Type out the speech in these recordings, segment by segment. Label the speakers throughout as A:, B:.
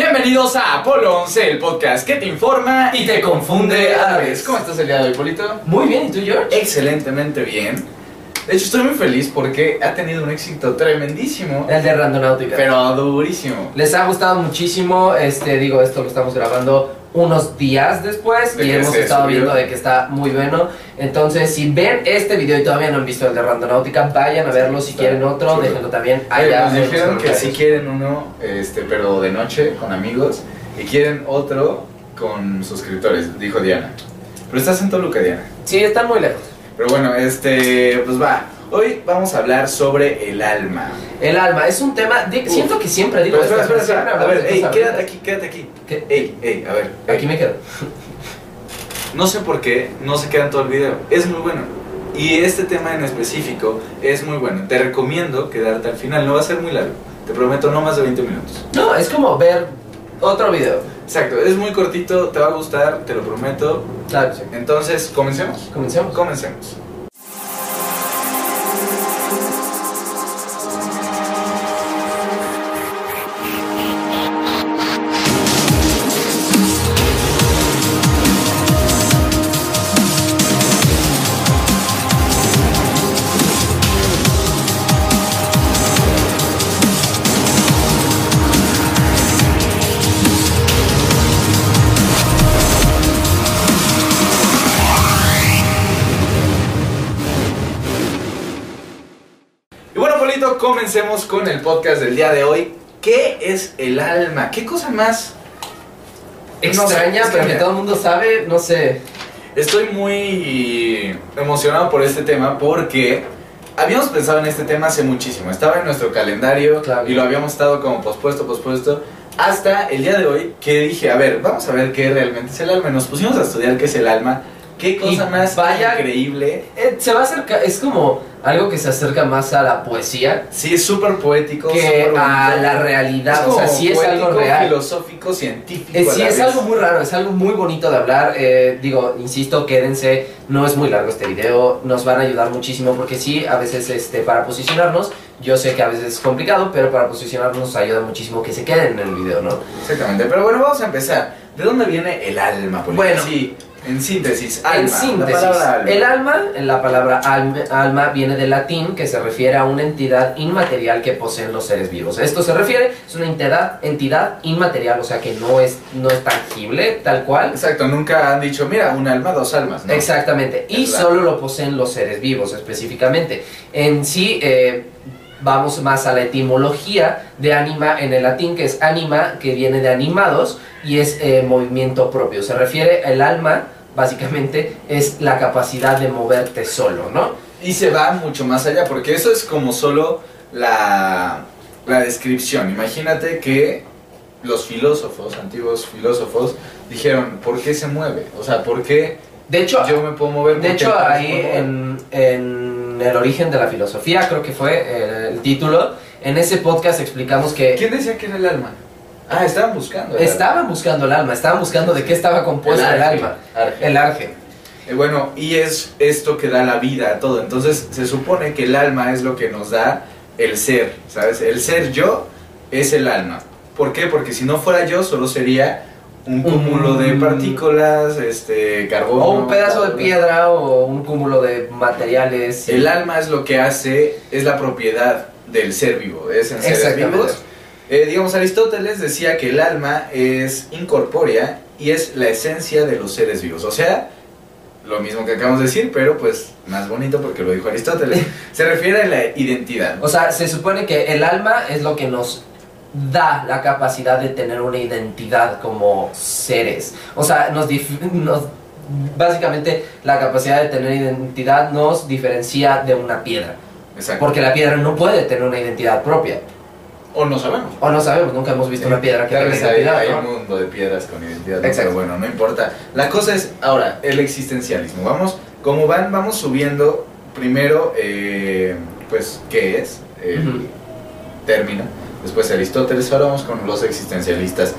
A: Bienvenidos a Apolo 11, el podcast que te informa y te confunde a la vez. ¿Cómo estás el día de hoy, Polito?
B: Muy bien, ¿y tú, George?
A: Excelentemente bien. De hecho, estoy muy feliz porque ha tenido un éxito tremendísimo,
B: El de Randonáutica.
A: pero durísimo.
B: Les ha gustado muchísimo, este, digo, esto lo estamos grabando unos días después
A: De
B: y hemos estado
A: subió.
B: viendo de que está muy bueno. Entonces, si ven este video y todavía no han visto el de Randonáutica, vayan a verlo. Si quieren otro,
A: chulo.
B: déjenlo también allá.
A: nos
B: en los
A: dijeron que si quieren uno, este, pero de noche con amigos, y quieren otro con suscriptores, dijo Diana. Pero estás en Toluca, Diana.
B: Sí, están muy lejos.
A: Pero bueno, este, pues va. Hoy vamos a hablar sobre el alma.
B: El alma es un tema, di-
A: Uf.
B: siento que siempre digo
A: Pero espera, espera, espera. A ver, ey, quédate aquí, quédate aquí.
B: ¿Qué?
A: Ey, ey, a ver. ey.
B: Aquí me quedo.
A: No sé por qué no se queda en todo el video. Es muy bueno. Y este tema en específico es muy bueno. Te recomiendo quedarte al final. No va a ser muy largo. Te prometo no más de 20 minutos.
B: No, es como ver otro video.
A: Exacto. Es muy cortito. Te va a gustar. Te lo prometo.
B: Claro, sí.
A: Entonces, comencemos.
B: Comencemos.
A: Comencemos. Comencemos con el podcast del día de hoy. ¿Qué es el alma? ¿Qué cosa más
B: Extraña,
A: No
B: pero que todo el mundo sabe, no sé.
A: Estoy muy emocionado por este tema porque habíamos pensado en este tema hace muchísimo. Estaba en nuestro calendario
B: Claro.
A: y lo habíamos estado como pospuesto, pospuesto. Hasta el día de hoy que dije, a ver, vamos a ver qué realmente es el alma. Nos pusimos a estudiar qué es el alma. Qué cosa
B: Y
A: más
B: vaya-
A: increíble.
B: Eh, se va a acercar, es como algo que se acerca más a la poesía
A: Sí, es súper poético.
B: que a la realidad.
A: Es
B: o sea, sí es algo real.
A: filosófico, científico.
B: Eh, sí, es
A: vez.
B: algo muy raro, es algo muy bonito de hablar. eh, digo, insisto, quédense, no es muy largo este video, nos van a ayudar muchísimo porque sí, a veces este, para posicionarnos, yo sé que a veces es complicado, pero para posicionarnos nos ayuda muchísimo que se queden en el video, ¿no?
A: Exactamente, pero bueno, vamos a empezar. ¿De dónde viene el alma? Polito?
B: Bueno.
A: sí, en síntesis, alma.
B: en síntesis,
A: la palabra alma.
B: el alma, la palabra alma, alma viene del latín que se refiere a una entidad inmaterial que poseen los seres vivos. Esto se refiere, es una entidad, entidad inmaterial, o sea que no es, no es tangible, tal cual.
A: Exacto, nunca han dicho, mira, un alma, dos almas, ¿no?
B: Exactamente, y solo lo poseen los seres vivos específicamente. En sí, eh, vamos más a la etimología de anima en el latín, que es anima, que viene de animados, y es eh, movimiento propio. Se refiere, el alma, básicamente, es la capacidad de moverte solo, ¿no?
A: Y se va mucho más allá, porque eso es como solo la, la descripción. Imagínate que los filósofos, antiguos filósofos, dijeron, ¿por qué se mueve? O sea, ¿por qué
B: De hecho,
A: yo me puedo mover?
B: de
A: ¿Por qué
B: hecho ahí en, en el origen de la filosofía, creo que fue eh, el título, en ese podcast explicamos que...
A: ¿Quién decía que era el alma? Ah, estaban buscando. el alma.
B: Estaban buscando el alma, estaban buscando de qué estaba compuesto el, alma. El arge.
A: Eh, bueno, y es esto que da la vida a todo. Entonces se supone que el alma es lo que nos da el ser, ¿sabes? El ser yo es el alma. ¿Por qué? Porque si no fuera yo, solo sería un cúmulo de
B: Un-
A: partículas, este, carbono.
B: O un pedazo de piedra o un cúmulo de materiales.
A: El alma es lo que hace, es la propiedad del ser vivo, es en seres vivos. Eh, digamos, Aristóteles decía que el alma es incorpórea y es la esencia de los seres vivos. O sea, lo mismo que acabamos de decir, pero pues más bonito porque lo dijo Aristóteles. Se refiere a la identidad.
B: O sea, se supone que el alma es lo que nos da la capacidad de tener una identidad como seres. O sea, nos, dif- nos básicamente la capacidad de tener identidad nos diferencia de una piedra.
A: Exacto.
B: Porque la piedra no puede tener una identidad propia.
A: O no sabemos.
B: O no sabemos, nunca hemos visto una piedra que tenga
A: hay,
B: identidad.
A: hay un mundo de piedras con identidad.
B: Exacto.
A: pero bueno, no importa. La cosa es, ahora, el existencialismo. Vamos, como van, vamos subiendo primero, eh, pues, ¿qué es? El término. Después Aristóteles, ahora vamos con los existencialistas,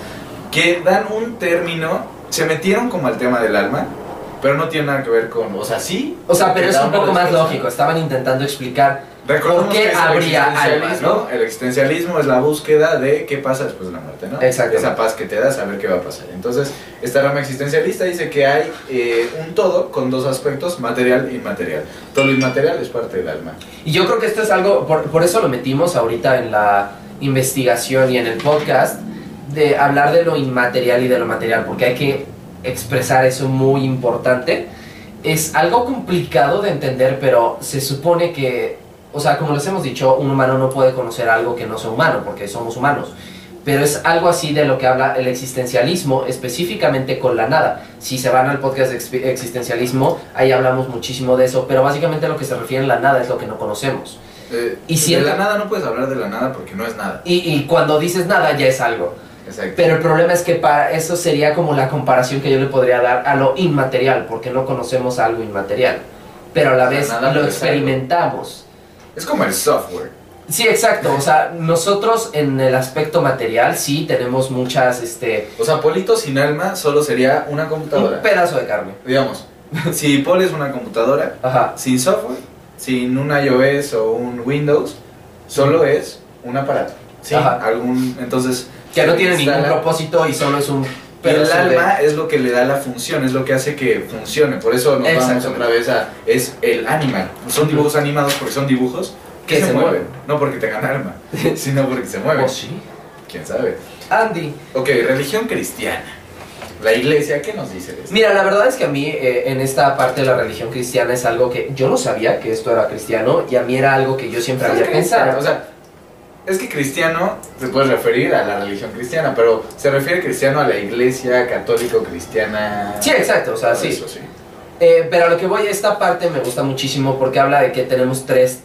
A: que dan un término, se metieron como al tema del alma pero no tiene nada que ver con, o sea, sí.
B: O sea, pero es un poco más lógico. Estaban intentando explicar
A: Recordemos
B: ¿Por qué
A: el
B: habría
A: existencialismo,
B: almas, no?
A: El existencialismo es la búsqueda de qué pasa después de la muerte, ¿no?
B: Exacto.
A: Esa paz que te da saber qué va a pasar. Entonces, esta rama existencialista dice que hay eh, un todo con dos aspectos, material e inmaterial. Todo lo inmaterial es parte del alma.
B: Y yo creo que esto es algo, por, por eso lo metimos ahorita en la investigación y en el podcast, de hablar de lo inmaterial y de lo material, porque hay que expresar eso muy importante. Es algo complicado de entender, pero se supone que, o sea, como les hemos dicho, un humano no puede conocer algo que no sea humano, porque somos humanos. Pero es algo así de lo que habla el existencialismo, específicamente con la nada. Si se van al podcast existencialismo, ahí hablamos muchísimo de eso, pero básicamente lo que se refiere a la nada es lo que no conocemos.
A: Eh,
B: Y si
A: de la nada no puedes hablar de la nada porque no es nada.
B: Y, y cuando dices nada ya es algo.
A: Exacto.
B: Pero el problema es que para eso sería como la comparación que yo le podría dar a lo inmaterial, porque no conocemos algo inmaterial. Pero a la vez
A: nada
B: lo
A: no es algo.
B: experimentamos.
A: Es como el software.
B: Sí, exacto. O sea, nosotros en el aspecto material sí tenemos muchas, este,
A: O sea, Polito sin alma solo sería una
B: un
A: computadora.
B: pedazo de carne.
A: Digamos, si Paul es una computadora,
B: Ajá.
A: sin software, sin un iOS o un Windows, solo es un aparato. Sí, algún, entonces...
B: Que no tiene ningún propósito y solo es un
A: Pero el
B: de-
A: alma es lo que le da la función, es lo que hace que funcione. Por eso nos vamos otra vez a... Es el animal. Son dibujos animados porque son dibujos que,
B: Que
A: se,
B: se
A: mueven.
B: mueven.
A: No porque tengan alma, sino porque se mueven.
B: Oh, sí.
A: ¿Quién sabe?
B: Andy.
A: Ok, religión cristiana. La iglesia, ¿qué nos dice de esto?
B: Mira, la verdad es que a mí eh, en esta parte de la religión cristiana es algo que yo no sabía que esto era cristiano y a mí era algo que yo siempre
A: ¿Sabes
B: había pensado.
A: O sea, es que cristiano se puede referir a la religión cristiana, pero se refiere cristiano a la iglesia católico cristiana.
B: Sí, exacto, o sea, sí.
A: eso, sí.
B: Eh, pero a lo que voy, esta parte me gusta muchísimo porque habla de que tenemos tres,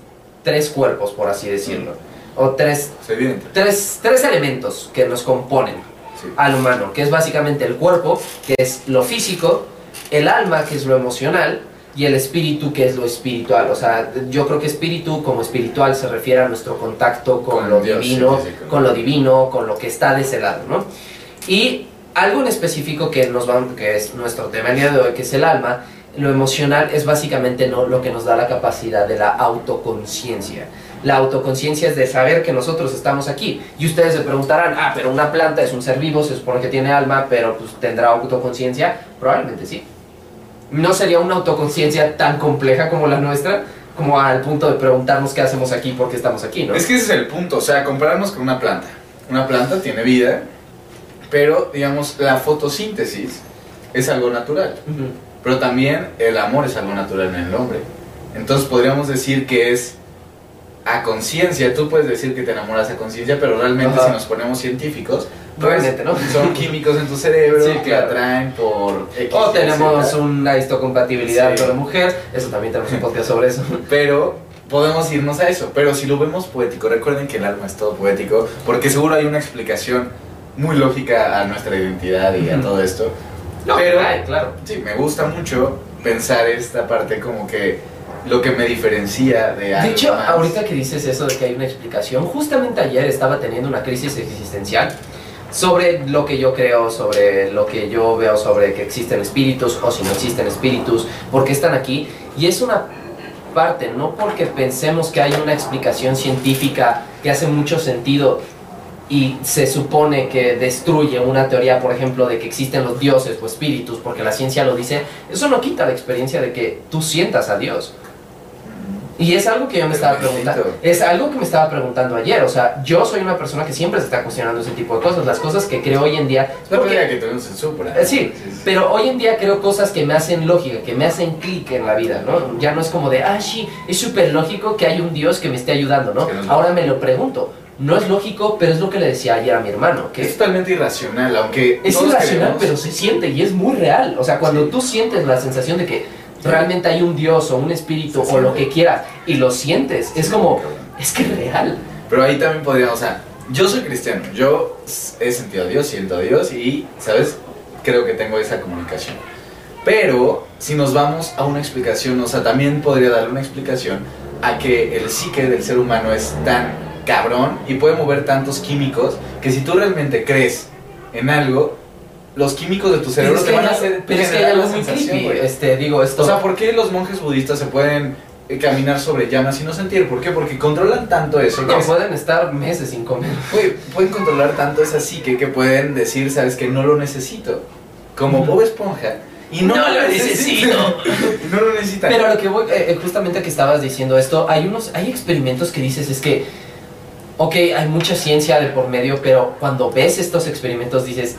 B: tres cuerpos, por así decirlo. O tres, tres, tres elementos que nos componen
A: Sí.
B: al humano, que es básicamente el cuerpo, que es lo físico, el alma, que es lo emocional, y el espíritu, que es lo espiritual. O sea, yo creo que espíritu como espiritual se refiere a nuestro contacto con,
A: Con
B: lo
A: Dios,
B: divino,
A: sí, con-
B: con lo divino, con lo que está de ese lado, ¿no? Y algo en específico que nos va, que es nuestro tema el día de hoy, que es el alma, lo emocional es básicamente no lo que nos da la capacidad de la autoconciencia. La autoconciencia es de saber que nosotros estamos aquí. Y ustedes se preguntarán, ah, pero una planta es un ser vivo, se supone que tiene alma, pero pues tendrá autoconciencia. Probablemente sí. No sería una autoconciencia tan compleja como la nuestra, como al punto de preguntarnos qué hacemos aquí, por qué estamos aquí, ¿no?
A: Es que ese es el punto, o sea, compararnos con una planta. Una planta tiene vida, pero digamos, la fotosíntesis es algo natural. Pero también el amor es algo natural en el hombre. Entonces podríamos decir que es a conciencia. Tú puedes decir que te enamoras a conciencia, pero realmente
B: Ajá.
A: si nos ponemos científicos, pues,
B: Realmente, ¿no?
A: son químicos en tu cerebro
B: Sí,
A: que
B: claro.
A: atraen por X,
B: O tenemos
A: Z.
B: una histocompatibilidad
A: Sí.
B: con la mujer, eso también tenemos un podcast sobre eso.
A: Pero podemos irnos a eso. Pero si lo vemos poético, recuerden que el alma es todo poético, porque seguro hay una explicación muy lógica a nuestra identidad y a todo esto.
B: No,
A: Pero-
B: ay, claro.
A: Sí, me gusta mucho pensar esta parte como que lo que me diferencia de
B: De
A: algo
B: hecho,
A: más.
B: ahorita que dices eso de que hay una explicación, justamente ayer estaba teniendo una crisis existencial sobre lo que yo creo, sobre lo que yo veo, sobre que existen espíritus o si no existen espíritus, por qué están aquí. Y es una parte, no porque pensemos que hay una explicación científica que hace mucho sentido y se supone que destruye una teoría, por ejemplo, de que existen los dioses o espíritus, porque la ciencia lo dice, eso no quita la experiencia de que tú sientas a Dios. Y es algo que yo me
A: Es
B: estaba preguntando. Es algo que me estaba preguntando ayer. O sea, yo soy una persona que siempre se está cuestionando ese tipo de cosas. Las cosas que creo hoy en día. Porque-
A: que tenemos en Supra.
B: Eh, sí, pero hoy en día creo cosas que me hacen lógica, que me hacen clic en la vida, ¿no? Ya no es como de, ah, sí, es súper lógico que hay un Dios que me esté ayudando, ¿no?
A: Que no es
B: Ahora me lo pregunto. No es lógico, pero es lo que le decía ayer a mi hermano, que
A: Es totalmente irracional, aunque
B: es irracional,
A: queremos-
B: pero se siente y es muy real. O sea, cuando
A: Sí.
B: tú sientes la sensación de que realmente hay un Dios o un espíritu o lo que quieras y lo sientes, es como, es que es real.
A: Pero ahí también podríamos, o sea, yo soy cristiano, yo he sentido a Dios, siento a Dios y, ¿sabes? Creo que tengo esa comunicación. Pero si nos vamos a una explicación, o sea, también podría darle una explicación a que el psique del ser humano es tan cabrón y puede mover tantos químicos que si tú realmente crees en algo, los químicos de tu cerebro te van a hacer
B: pero es que hay algo muy creepy. Este, digo, esto.
A: O sea, ¿por qué los monjes budistas se pueden eh, caminar sobre llamas y no sentir? ¿Por qué? Porque controlan tanto eso. que es-
B: pueden estar meses sin comer.
A: Pueden controlar tanto esa psique que pueden decir, sabes que no lo necesito. Como. Bob Esponja. Y no,
B: No lo
A: y no lo necesitan.
B: Pero lo que voy, eh, eh, justamente que estabas diciendo esto, hay unos, hay experimentos que dices es que, ok, hay mucha ciencia de por medio, pero cuando ves estos experimentos dices,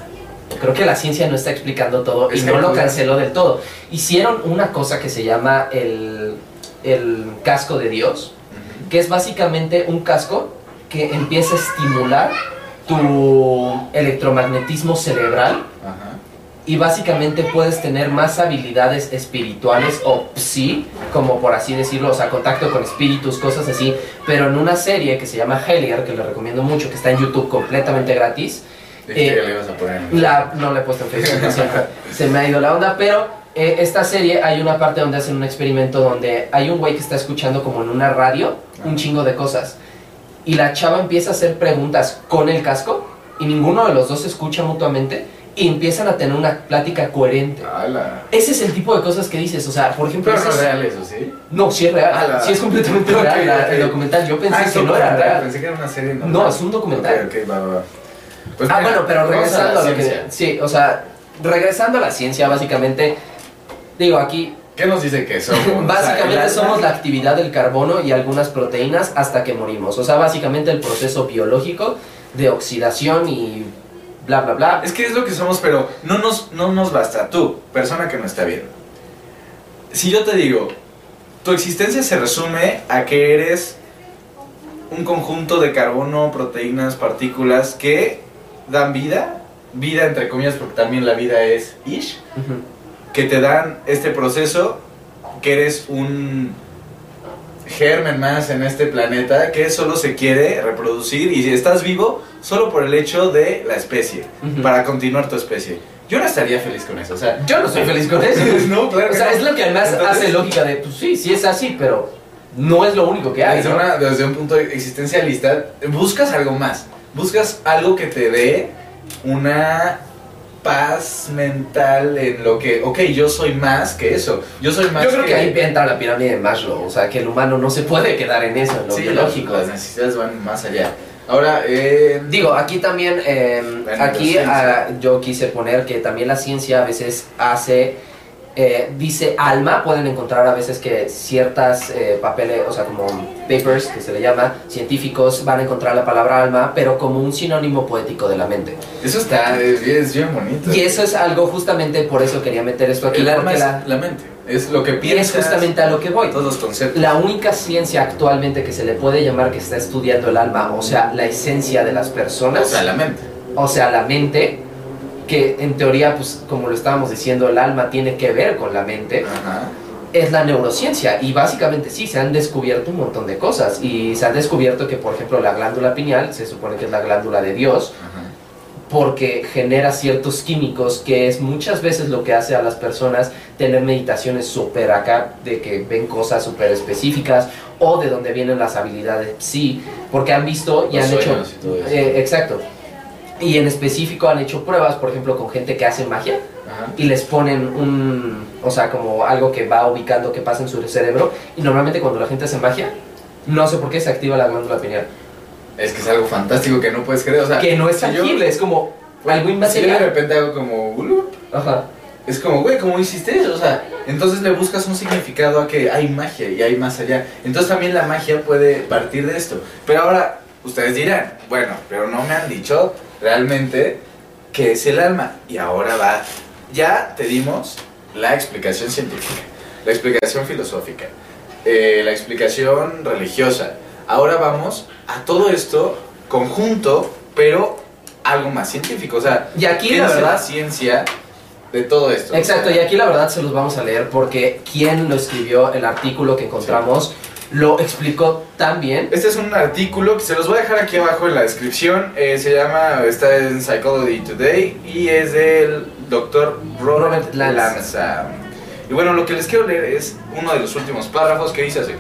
B: creo que la ciencia no está explicando todo y
A: Es
B: no
A: que-
B: lo canceló del todo. Hicieron una cosa que se llama el, el casco de Dios,
A: Ujú.
B: que es básicamente un casco que empieza a estimular tu electromagnetismo cerebral
A: Ajá.
B: y básicamente puedes tener más habilidades espirituales o psi, como por así decirlo, o sea, contacto con espíritus, cosas así, pero en una serie que se llama Hellier, que le recomiendo mucho, que está en YouTube completamente gratis, Eh,
A: le ibas a poner.
B: la, no la he puesto en Facebook, siento, se me ha ido la onda, pero eh, esta serie hay una parte donde hacen un experimento donde hay un güey que está escuchando como en una radio un chingo de cosas y la chava empieza a hacer preguntas con el casco y ninguno de los dos se escucha mutuamente y empiezan a tener una plática coherente.
A: Ala.
B: Ese es el tipo de cosas que dices, o sea, por ejemplo,
A: Pero no es real eso, ¿sí?
B: no, sí es real,
A: Ala.
B: sí es completamente real la-
A: ok.
B: el documental. Yo pensé
A: Ah,
B: que no era real.
A: Pensé que era una serie normal.
B: No, es un documental.
A: Ok, ok, va, va, va. Pues
B: ah,
A: mira,
B: bueno, pero
A: vamos a la
B: regresando a, lo que... Sí, o sea, regresando a la ciencia, básicamente, digo, aquí,
A: ¿Qué nos dice que somos? O sea,
B: básicamente somos la actividad del carbono y algunas proteínas hasta que morimos. O sea, básicamente el proceso biológico de oxidación y bla, bla, bla.
A: Es que es lo que somos, pero no nos, no nos basta. Tú, persona que no está viendo. Si yo te digo, tu existencia se resume a que eres un conjunto de carbono, proteínas, partículas que dan vida, vida entre comillas, porque también la vida es ish, que te dan este proceso, que eres un germen más en este planeta que solo se quiere reproducir y si estás vivo solo por el hecho de la especie, para continuar tu especie. Yo no estaría feliz con eso, o sea...
B: Yo no soy feliz con eso.
A: no, claro
B: O sea,
A: no.
B: es lo que además
A: Entonces,
B: hace lógica de, pues sí, sí es así, pero no es lo único que hay.
A: Desde,
B: ¿no?
A: una- desde un punto existencialista, buscas algo más. Buscas algo que te dé una paz mental en lo que, ok, yo soy más que eso. Yo soy más
B: Yo creo que ahí entra la pirámide de Maslow, o sea, que el humano no se puede quedar en eso, en lo
A: Sí,
B: biológico.
A: Las necesidades van más allá. Ahora, eh,
B: Digo, aquí también, eh, aquí ah, yo quise poner que también la ciencia a veces hace, eh, dice alma, pueden encontrar a veces que ciertas eh, papeles, o sea, como papers, que se le llama, científicos, van a encontrar la palabra alma, pero como un sinónimo poético de la mente.
A: eso está, es bien, es bien bonito.
B: Y eso es algo justamente, por eso quería meter esto aquí,
A: el es
B: la,
A: la, mente. Es lo que
B: y es
A: piensas.
B: justamente a lo que voy.
A: todos los conceptos.
B: La única ciencia actualmente que se le puede llamar que está estudiando el alma, o sea, la esencia de las personas,
A: o sea, la mente.
B: o sea, la mente, que en teoría, pues como lo estábamos diciendo, el alma tiene que ver con la mente,
A: Ajá.
B: es la neurociencia. Y básicamente sí, se han descubierto un montón de cosas. Y se han descubierto que, por ejemplo, la glándula pineal, se supone que es la glándula de Dios,
A: Ajá.
B: porque genera ciertos químicos que es muchas veces lo que hace a las personas tener meditaciones súper acá, de que ven cosas súper específicas o de donde vienen las habilidades sí, porque han visto y
A: Los
B: han hecho...
A: sueños y todo eso.
B: Eh, exacto. Y en específico han hecho pruebas, por ejemplo, con gente que hace magia
A: Ajá.
B: y les ponen un, o sea, como algo que va ubicando que pasa en su cerebro y normalmente cuando la gente hace magia, no sé por qué se activa la glándula pineal,
A: Es que es algo fantástico que no puedes creer. O sea,
B: que no es
A: si yo-
B: tangible, es como algo
A: Si yo de
B: inmaterial.
A: repente hago como.
B: Ajá.
A: Es como, güey, ¿cómo hiciste eso? O sea, entonces le buscas un significado a que hay magia y hay más allá. Entonces también la magia puede partir de esto. Pero ahora, ustedes dirán, bueno, pero no me han dicho realmente qué es el alma. Y ahora va, ya te dimos la explicación científica, la explicación filosófica, eh, la explicación religiosa. Ahora vamos a todo esto conjunto, pero algo más científico. O sea,
B: Y aquí
A: ¿qué
B: la verdad...
A: la ciencia de todo esto?
B: Exacto, y aquí la verdad se los vamos a leer porque quien lo escribió, el artículo que encontramos, lo explicó tan bien.
A: Este es un artículo que se los voy a dejar aquí abajo en la descripción. eh, se llama, está en Psychology Today y es del doctor Robert,
B: Robert Lanza.
A: Lanza. Y bueno, lo que les quiero leer es uno de los últimos párrafos que dice así.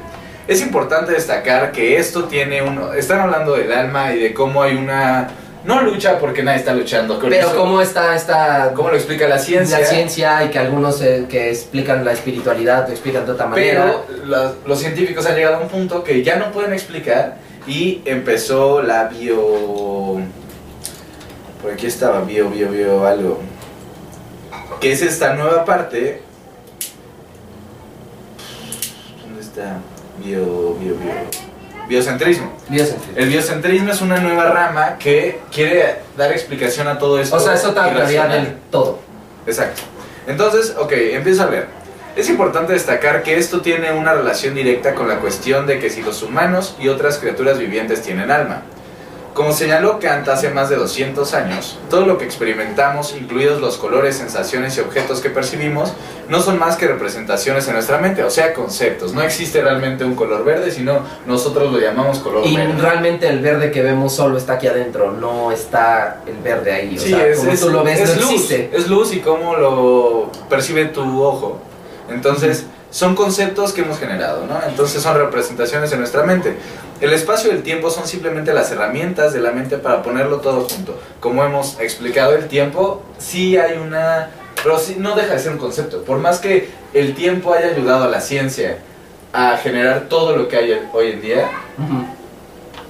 A: Es importante destacar que esto tiene uno. Están hablando del alma y de cómo hay una no lucha porque nadie está luchando. con
B: Pero
A: eso.
B: cómo está esta
A: ¿Cómo lo explica la ciencia?
B: la ciencia y que algunos eh, que explican la espiritualidad lo explican de otra manera.
A: Pero los, los científicos han llegado a un punto que ya no pueden explicar y empezó la bio... Por aquí estaba, bio, bio, bio, algo. Que es esta nueva parte... ¿Dónde está? Bio, bio, bio. Biocentrismo.
B: Biocentrismo.
A: El biocentrismo es una nueva rama que quiere dar explicación a todo esto.
B: O sea, del todo.
A: Exacto. Entonces, ok, empiezo a ver. Es importante destacar que esto tiene una relación directa con la cuestión de que si los humanos y otras criaturas vivientes tienen alma. Como señaló Kant hace más de 200 años, todo lo que experimentamos, incluidos los colores, sensaciones y objetos que percibimos, no son más que representaciones en nuestra mente, o sea, conceptos. No existe realmente un color verde, sino nosotros lo llamamos color
B: Y
A: verde.
B: realmente el verde que vemos solo está aquí adentro, no está el verde ahí. O
A: Sí,
B: sea,
A: es,
B: como
A: es-
B: tú lo ves,
A: es
B: no
A: luz,
B: existe.
A: es luz y cómo lo percibe tu ojo. Entonces, son conceptos que hemos generado, ¿no? Entonces son representaciones en nuestra mente. El espacio y el tiempo son simplemente las herramientas de la mente para ponerlo todo junto. Como hemos explicado, el tiempo sí hay una... Pero sí, no deja de ser un concepto. Por más que el tiempo haya ayudado a la ciencia a generar todo lo que hay hoy en día,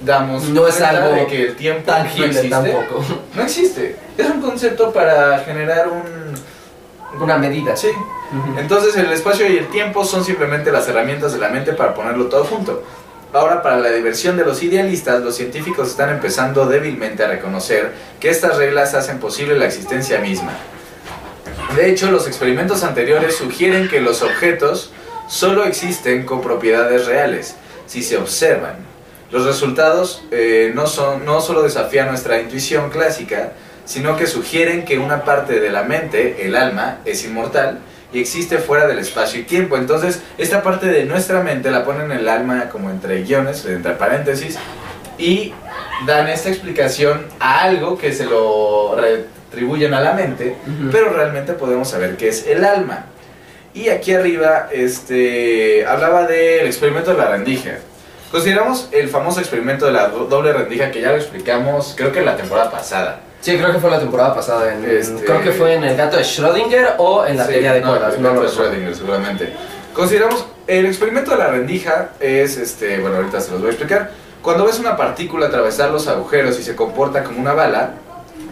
A: damos
B: No es algo
A: de que el tiempo no existe.
B: tampoco.
A: No existe. Es un concepto para generar un...
B: Una medida.
A: Sí. Entonces el espacio y el tiempo son simplemente las herramientas de la mente para ponerlo todo junto. Ahora, para la diversión de los idealistas, los científicos están empezando débilmente a reconocer que estas reglas hacen posible la existencia misma. De hecho, los experimentos anteriores sugieren que los objetos solo existen con propiedades reales, si se observan. Los resultados eh, no, son, no solo desafían nuestra intuición clásica, sino que sugieren que una parte de la mente, el alma, es inmortal y existe fuera del espacio y tiempo. Entonces, esta parte de nuestra mente la ponen en el alma como entre guiones, entre paréntesis, y dan esta explicación a algo que se lo retribuyen a la mente, pero realmente podemos saber qué es el alma. Y aquí arriba este, hablaba del experimento de la rendija. Consideramos el famoso experimento de la do- doble rendija que ya lo explicamos, creo que en la temporada pasada.
B: Sí, creo que fue la temporada pasada. en-
A: Este-
B: Creo que fue en el gato de Schrödinger o en la
A: Sí,
B: teoría de
A: no,
B: cuerdas.
A: el
B: No,
A: gato de. Schrödinger, seguramente. Consideramos el experimento de la rendija es este, bueno, ahorita se los voy a explicar. Cuando ves una partícula atravesar los agujeros y se comporta como una bala,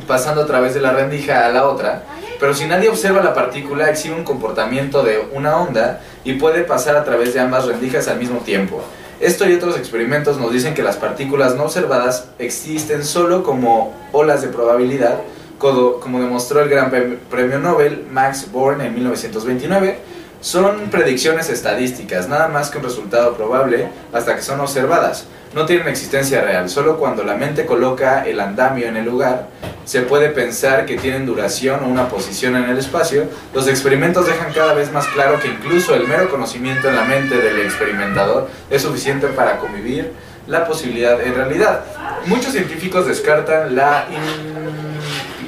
A: pasando a través de la rendija a la otra, pero si nadie observa la partícula, exhibe un comportamiento de una onda y puede pasar a través de ambas rendijas al mismo tiempo. Esto y otros experimentos nos dicen que las partículas no observadas existen solo como olas de probabilidad, como, demostró el gran Pre- premio Nobel Max Born en 1929. Son predicciones estadísticas, nada más que un resultado probable hasta que son observadas. No tienen existencia real, solo cuando la mente coloca el andamio en el lugar, se puede pensar que tienen duración o una posición en el espacio. Los experimentos dejan cada vez más claro que incluso el mero conocimiento en la mente del experimentador es suficiente para convivir la posibilidad en realidad. Muchos científicos descartan la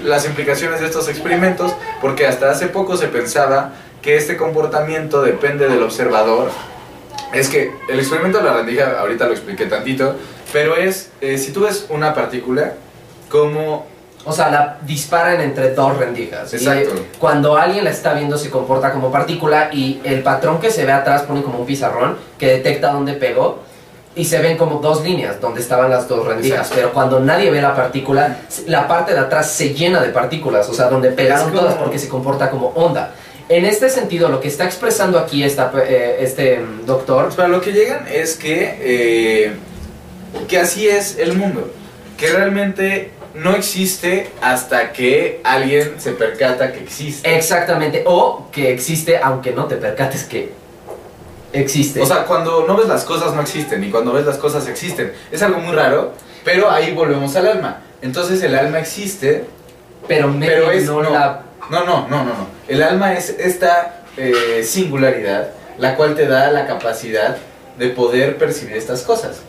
A: las implicaciones de estos experimentos porque hasta hace poco se pensaba que este comportamiento depende del observador. Es que el experimento de la rendija, ahorita lo expliqué tantito, pero es, eh, si tú ves una partícula, como
B: O sea, la disparan entre dos rendijas. Y,
A: Exacto.
B: eh, cuando alguien la está viendo se comporta como partícula y el patrón que se ve atrás pone como un pizarrón que detecta dónde pegó y se ven como dos líneas donde estaban las dos rendijas.
A: Exacto.
B: Pero cuando nadie ve la partícula, la parte de atrás se llena de partículas, o sea, donde pegaron
A: como-
B: todas porque se comporta como onda. En este sentido, lo que está expresando aquí esta, eh, este doctor
A: Para lo que llegan es que, eh, que así es el mundo. Que realmente no existe hasta que alguien se percata que existe.
B: Exactamente, o que existe aunque no te percates que existe.
A: O sea, cuando no ves las cosas no existen y cuando ves las cosas existen. Es algo muy raro, pero ahí volvemos al alma. Entonces el alma existe,
B: pero,
A: pero es...
B: no,
A: no,
B: la...
A: no, no, no, no, no. El alma es esta eh, singularidad, la cual te da la capacidad de poder percibir estas cosas.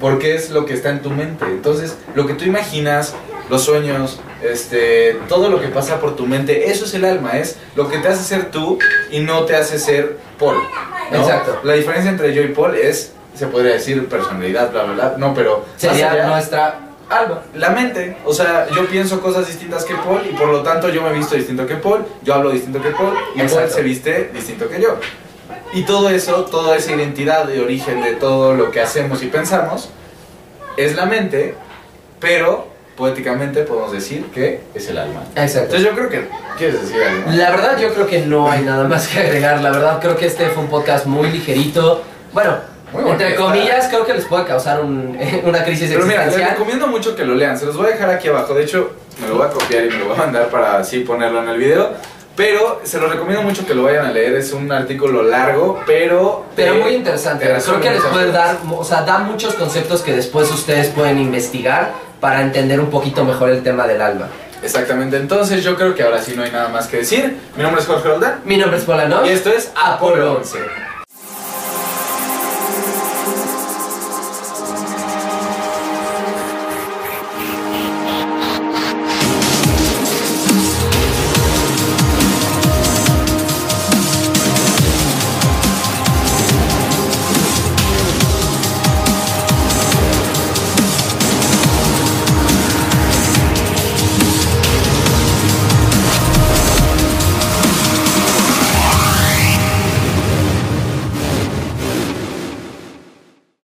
A: Porque es lo que está en tu mente. Entonces, lo que tú imaginas, los sueños, este, todo lo que pasa por tu mente, eso es el alma, es lo que te hace ser tú y no te hace ser Paul. ¿no?
B: Exacto.
A: La diferencia entre yo y Paul es, se podría decir personalidad, bla, bla, bla, no, pero
B: Sería
A: allá,
B: nuestra Alba.
A: la mente. O sea, yo pienso cosas distintas que Paul y por lo tanto yo me he visto distinto que Paul, yo hablo distinto que Paul y Paul
B: Exacto.
A: se viste distinto que yo. Y todo eso, toda esa identidad de origen de todo lo que hacemos y pensamos es la mente, pero poéticamente podemos decir que es el alma.
B: Exacto.
A: Entonces yo creo que quieres decir algo.
B: La verdad yo creo que no hay nada más que agregar. La verdad creo que este fue un podcast muy ligerito. Bueno,
A: Muy
B: entre comillas creo que les puede causar un- una crisis
A: Pero mira, les
B: existencial.
A: recomiendo mucho que lo lean. Se los voy a dejar aquí abajo. De hecho, me lo voy a copiar y me lo voy a mandar para así ponerlo en el video. Pero se los recomiendo mucho que lo vayan a leer. Es un artículo largo, pero...
B: Pero
A: eh,
B: muy interesante.
A: te
B: Creo que les puede dar, o sea, da muchos conceptos que después ustedes pueden investigar para entender un poquito mejor el tema del alma.
A: Exactamente. Entonces yo creo que ahora sí no hay nada más que decir. Mi nombre es Jorge Roldán.
B: Mi nombre es Polano.
A: Y esto es Apolo 11.